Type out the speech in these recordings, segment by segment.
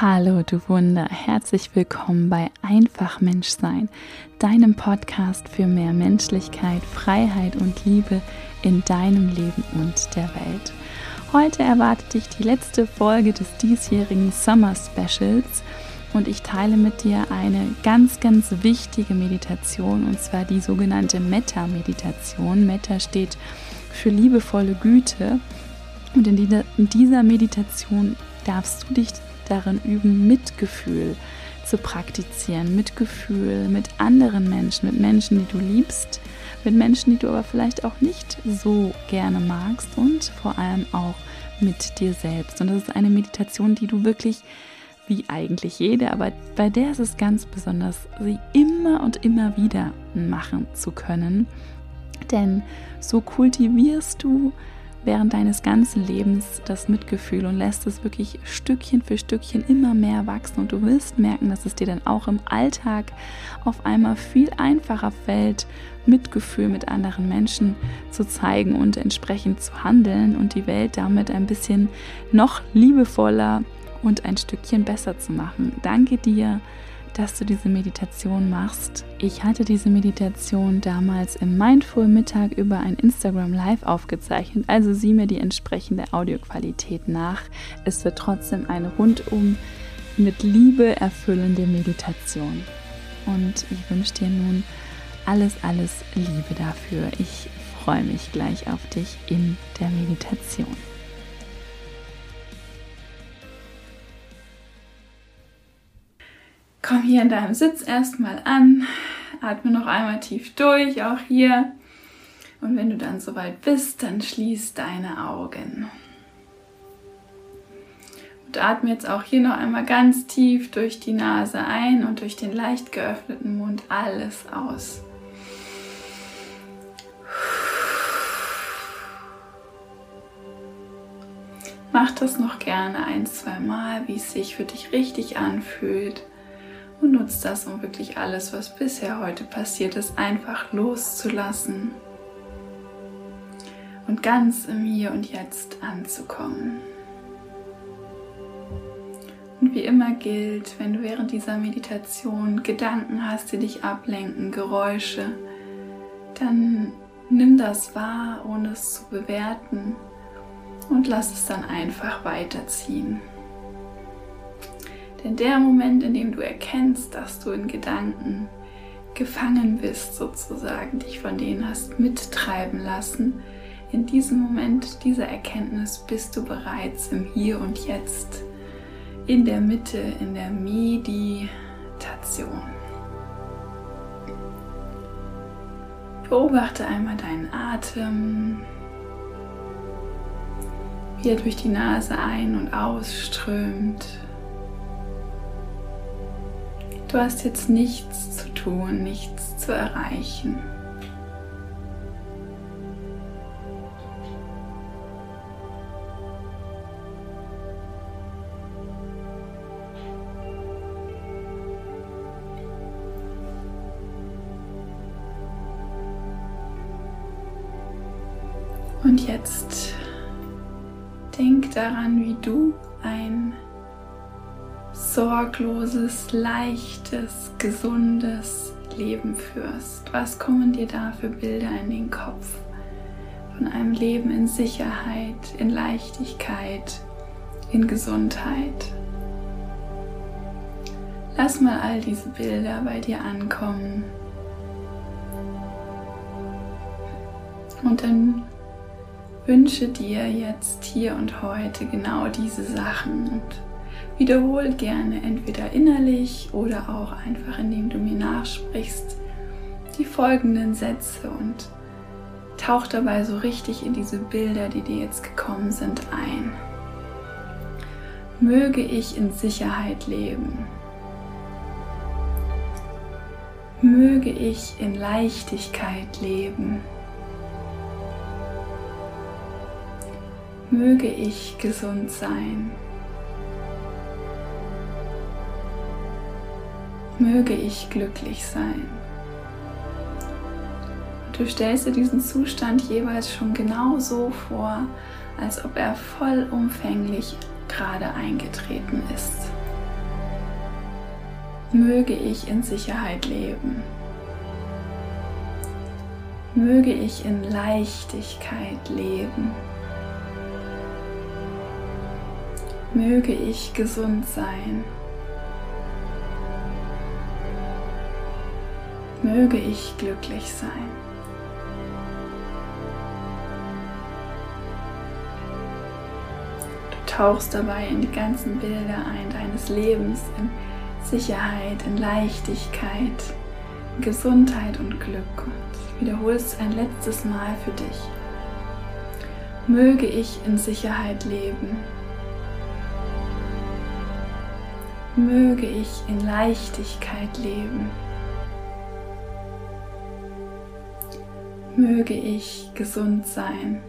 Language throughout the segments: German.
Hallo, du Wunder, herzlich willkommen bei Einfach Menschsein, deinem Podcast für mehr Menschlichkeit, Freiheit und Liebe in deinem Leben und der Welt. Heute erwartet dich die letzte Folge des diesjährigen Summer Specials und ich teile mit dir eine ganz, ganz wichtige Meditation und zwar die sogenannte Metta-Meditation. Metta steht für liebevolle Güte und in dieser Meditation darfst du dich darin üben, Mitgefühl zu praktizieren. Mitgefühl mit anderen Menschen, mit Menschen, die du liebst, mit Menschen, die du aber vielleicht auch nicht so gerne magst und vor allem auch mit dir selbst. Und das ist eine Meditation, die du wirklich, wie eigentlich jede, aber bei der ist es ganz besonders, sie immer und immer wieder machen zu können. Denn so kultivierst du während deines ganzen Lebens das Mitgefühl und lässt es wirklich Stückchen für Stückchen immer mehr wachsen und du wirst merken, dass es dir dann auch im Alltag auf einmal viel einfacher fällt, Mitgefühl mit anderen Menschen zu zeigen und entsprechend zu handeln und die Welt damit ein bisschen noch liebevoller und ein Stückchen besser zu machen. Danke dir dass du diese Meditation machst. Ich hatte diese Meditation damals im Mindful Mittag über ein Instagram Live aufgezeichnet, also sieh mir die entsprechende Audioqualität nach. Es wird trotzdem eine rundum mit Liebe erfüllende Meditation. Und ich wünsche dir nun alles, alles Liebe dafür. Ich freue mich gleich auf dich in der Meditation. Komm hier in deinem Sitz erstmal an, atme noch einmal tief durch, auch hier. Und wenn du dann soweit bist, dann schließ deine Augen. Und atme jetzt auch hier noch einmal ganz tief durch die Nase ein und durch den leicht geöffneten Mund alles aus. Mach das noch gerne ein, zwei Mal, wie es sich für dich richtig anfühlt und nutzt das, um wirklich alles, was bisher heute passiert ist, einfach loszulassen und ganz im Hier und Jetzt anzukommen. Und wie immer gilt, wenn du während dieser Meditation Gedanken hast, die dich ablenken, Geräusche, dann nimm das wahr, ohne es zu bewerten und lass es dann einfach weiterziehen. Denn der Moment, in dem du erkennst, dass du in Gedanken gefangen bist, sozusagen, dich von denen hast mittreiben lassen, in diesem Moment dieser Erkenntnis bist du bereits im Hier und Jetzt, in der Mitte, in der Meditation. Beobachte einmal deinen Atem, wie er durch die Nase ein- und ausströmt. Du hast jetzt nichts zu tun, nichts zu erreichen. Und jetzt denk daran, wie du ein sorgloses, leichtes, gesundes Leben führst. Was kommen dir da für Bilder in den Kopf? Von einem Leben in Sicherheit, in Leichtigkeit, in Gesundheit. Lass mal all diese Bilder bei dir ankommen. Und dann wünsche dir jetzt hier und heute genau diese Sachen und Wiederhol gerne entweder innerlich oder auch einfach indem du mir nachsprichst die folgenden Sätze und tauch dabei so richtig in diese Bilder, die dir jetzt gekommen sind, ein. Möge ich in Sicherheit leben. Möge ich in Leichtigkeit leben. Möge ich gesund sein. Möge ich glücklich sein. Du stellst dir diesen Zustand jeweils schon genau so vor, als ob er vollumfänglich gerade eingetreten ist. Möge ich in Sicherheit leben. Möge ich in Leichtigkeit leben. Möge ich gesund sein. Möge ich glücklich sein. Du tauchst dabei in die ganzen Bilder ein deines Lebens, in Sicherheit, in Leichtigkeit, in Gesundheit und Glück und wiederholst ein letztes Mal für dich. Möge ich in Sicherheit leben. Möge ich in Leichtigkeit leben. Möge ich gesund sein.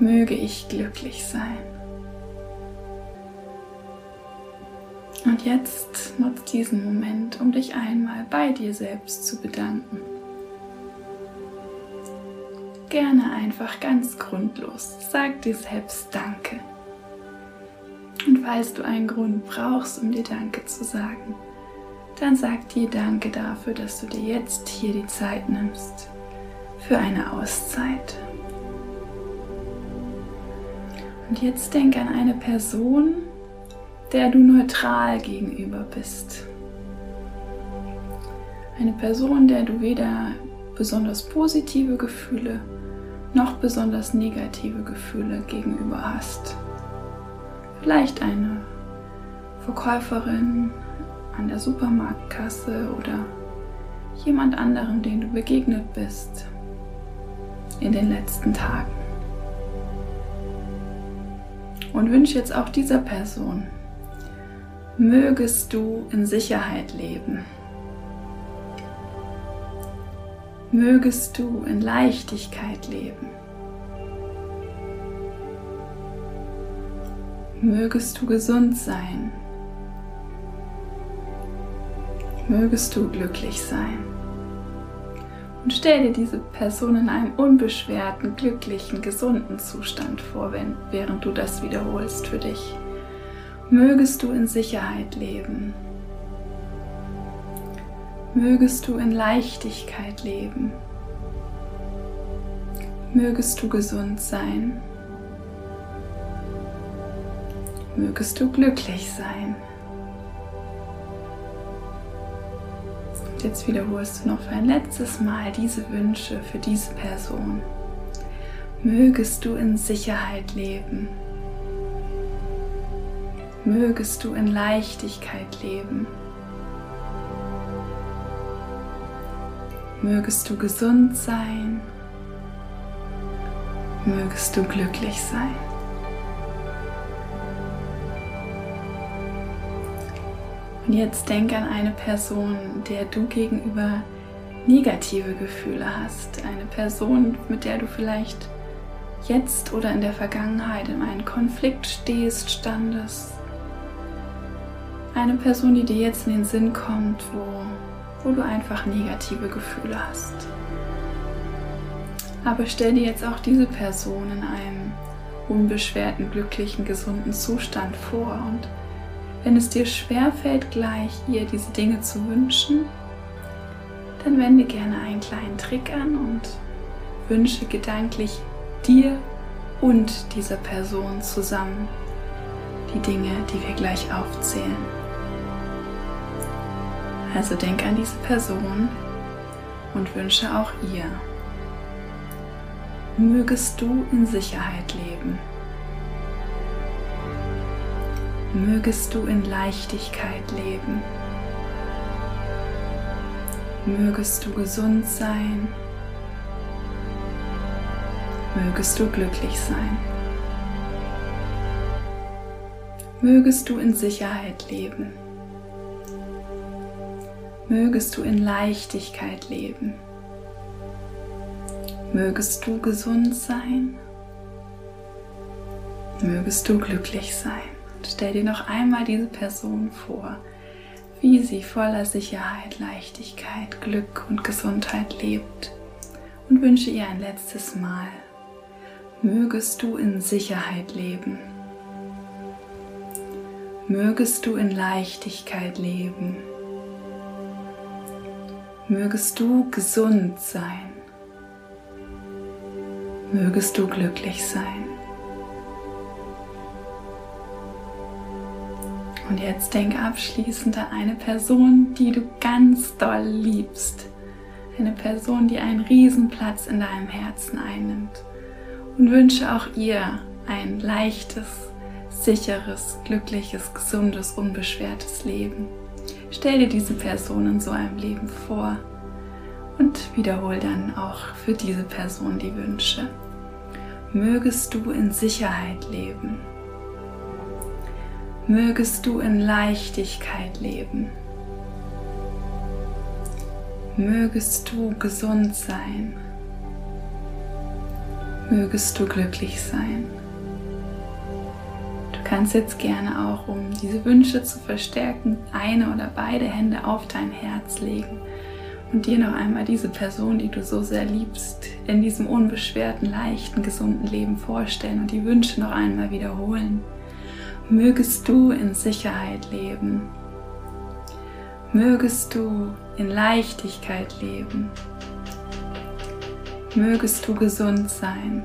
Möge ich glücklich sein. Und jetzt nutz diesen Moment, um dich einmal bei dir selbst zu bedanken. Gerne einfach ganz grundlos. Sag dir selbst Danke. Und falls du einen Grund brauchst, um dir Danke zu sagen, dann sag dir Danke dafür, dass du dir jetzt hier die Zeit nimmst für eine Auszeit. Und jetzt denk an eine Person, der du neutral gegenüber bist. Eine Person, der du weder besonders positive Gefühle noch besonders negative Gefühle gegenüber hast. Vielleicht eine Verkäuferin, an der Supermarktkasse oder jemand anderem, den du begegnet bist in den letzten Tagen. Und wünsche jetzt auch dieser Person, mögest du in Sicherheit leben. Mögest du in Leichtigkeit leben. Mögest du gesund sein. Mögest du glücklich sein. Und stell dir diese Person in einem unbeschwerten, glücklichen, gesunden Zustand vor, wenn, während du das wiederholst für dich. Mögest du in Sicherheit leben. Mögest du in Leichtigkeit leben. Mögest du gesund sein. Mögest du glücklich sein. Jetzt wiederholst du noch für ein letztes Mal diese Wünsche für diese Person. Mögest du in Sicherheit leben. Mögest du in Leichtigkeit leben. Mögest du gesund sein. Mögest du glücklich sein. Und jetzt denk an eine Person, der du gegenüber negative Gefühle hast. Eine Person, mit der du vielleicht jetzt oder in der Vergangenheit in einen Konflikt stehst, standest. Eine Person, die dir jetzt in den Sinn kommt, wo, wo du einfach negative Gefühle hast. Aber stell dir jetzt auch diese Person in einem unbeschwerten, glücklichen, gesunden Zustand vor und wenn es dir schwerfällt, gleich ihr diese Dinge zu wünschen, dann wende gerne einen kleinen Trick an und wünsche gedanklich dir und dieser Person zusammen die Dinge, die wir gleich aufzählen. Also denk an diese Person und wünsche auch ihr. Mögest du in Sicherheit leben. Mögest du in Leichtigkeit leben. Mögest du gesund sein. Mögest du glücklich sein. Mögest du in Sicherheit leben. Mögest du in Leichtigkeit leben. Mögest du gesund sein. Mögest du glücklich sein. Stell dir noch einmal diese Person vor, wie sie voller Sicherheit, Leichtigkeit, Glück und Gesundheit lebt und wünsche ihr ein letztes Mal, mögest du in Sicherheit leben. Mögest du in Leichtigkeit leben. Mögest du gesund sein. Mögest du glücklich sein. Und jetzt denk abschließend an eine Person, die du ganz doll liebst. Eine Person, die einen Riesenplatz in deinem Herzen einnimmt. Und wünsche auch ihr ein leichtes, sicheres, glückliches, gesundes, unbeschwertes Leben. Stell dir diese Person in so einem Leben vor und wiederhol dann auch für diese Person die Wünsche. Mögest du in Sicherheit leben. Mögest du in Leichtigkeit leben. Mögest du gesund sein. Mögest du glücklich sein. Du kannst jetzt gerne auch, um diese Wünsche zu verstärken, eine oder beide Hände auf dein Herz legen und dir noch einmal diese Person, die du so sehr liebst, in diesem unbeschwerten, leichten, gesunden Leben vorstellen und die Wünsche noch einmal wiederholen mögest du in Sicherheit leben. Mögest du in Leichtigkeit leben. Mögest du gesund sein.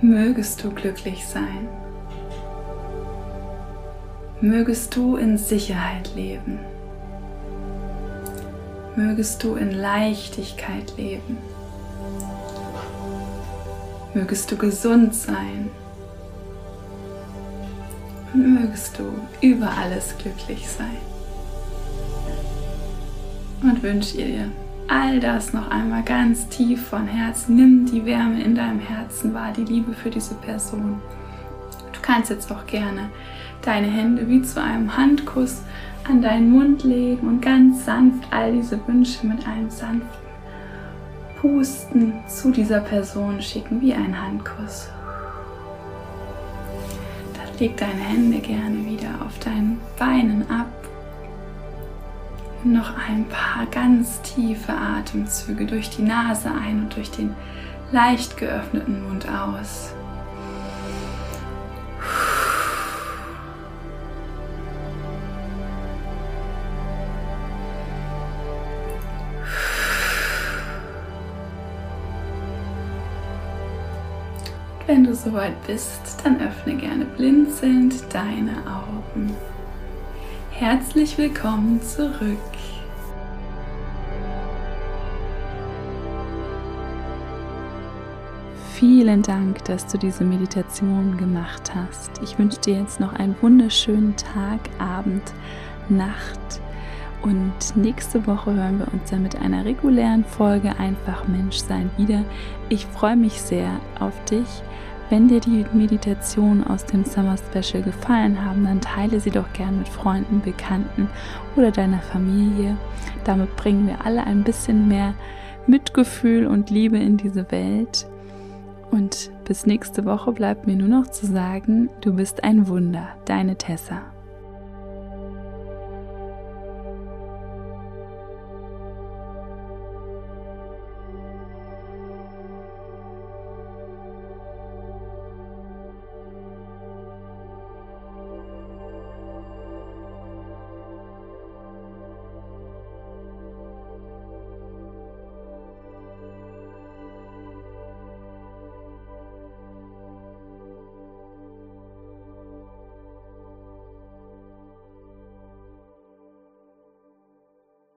Mögest du glücklich sein. Mögest du in Sicherheit leben. Mögest du in Leichtigkeit leben. Mögest du gesund sein mögest du über alles glücklich sein. Und wünsche dir all das noch einmal ganz tief von Herzen. Nimm die Wärme in deinem Herzen wahr, die Liebe für diese Person. Du kannst jetzt auch gerne deine Hände wie zu einem Handkuss an deinen Mund legen und ganz sanft all diese Wünsche mit einem sanften Pusten zu dieser Person schicken, wie ein Handkuss. Leg deine Hände gerne wieder auf deinen Beinen ab. Noch ein paar ganz tiefe Atemzüge durch die Nase ein und durch den leicht geöffneten Mund aus. Soweit bist, dann öffne gerne blinzelnd deine Augen. Herzlich willkommen zurück. Vielen Dank, dass du diese Meditation gemacht hast. Ich wünsche dir jetzt noch einen wunderschönen Tag, Abend, Nacht. Und nächste Woche hören wir uns dann mit einer regulären Folge Einfach Mensch sein wieder. Ich freue mich sehr auf dich. Wenn dir die Meditationen aus dem Summer Special gefallen haben, dann teile sie doch gern mit Freunden, Bekannten oder deiner Familie. Damit bringen wir alle ein bisschen mehr Mitgefühl und Liebe in diese Welt. Und bis nächste Woche bleibt mir nur noch zu sagen, du bist ein Wunder, deine Tessa.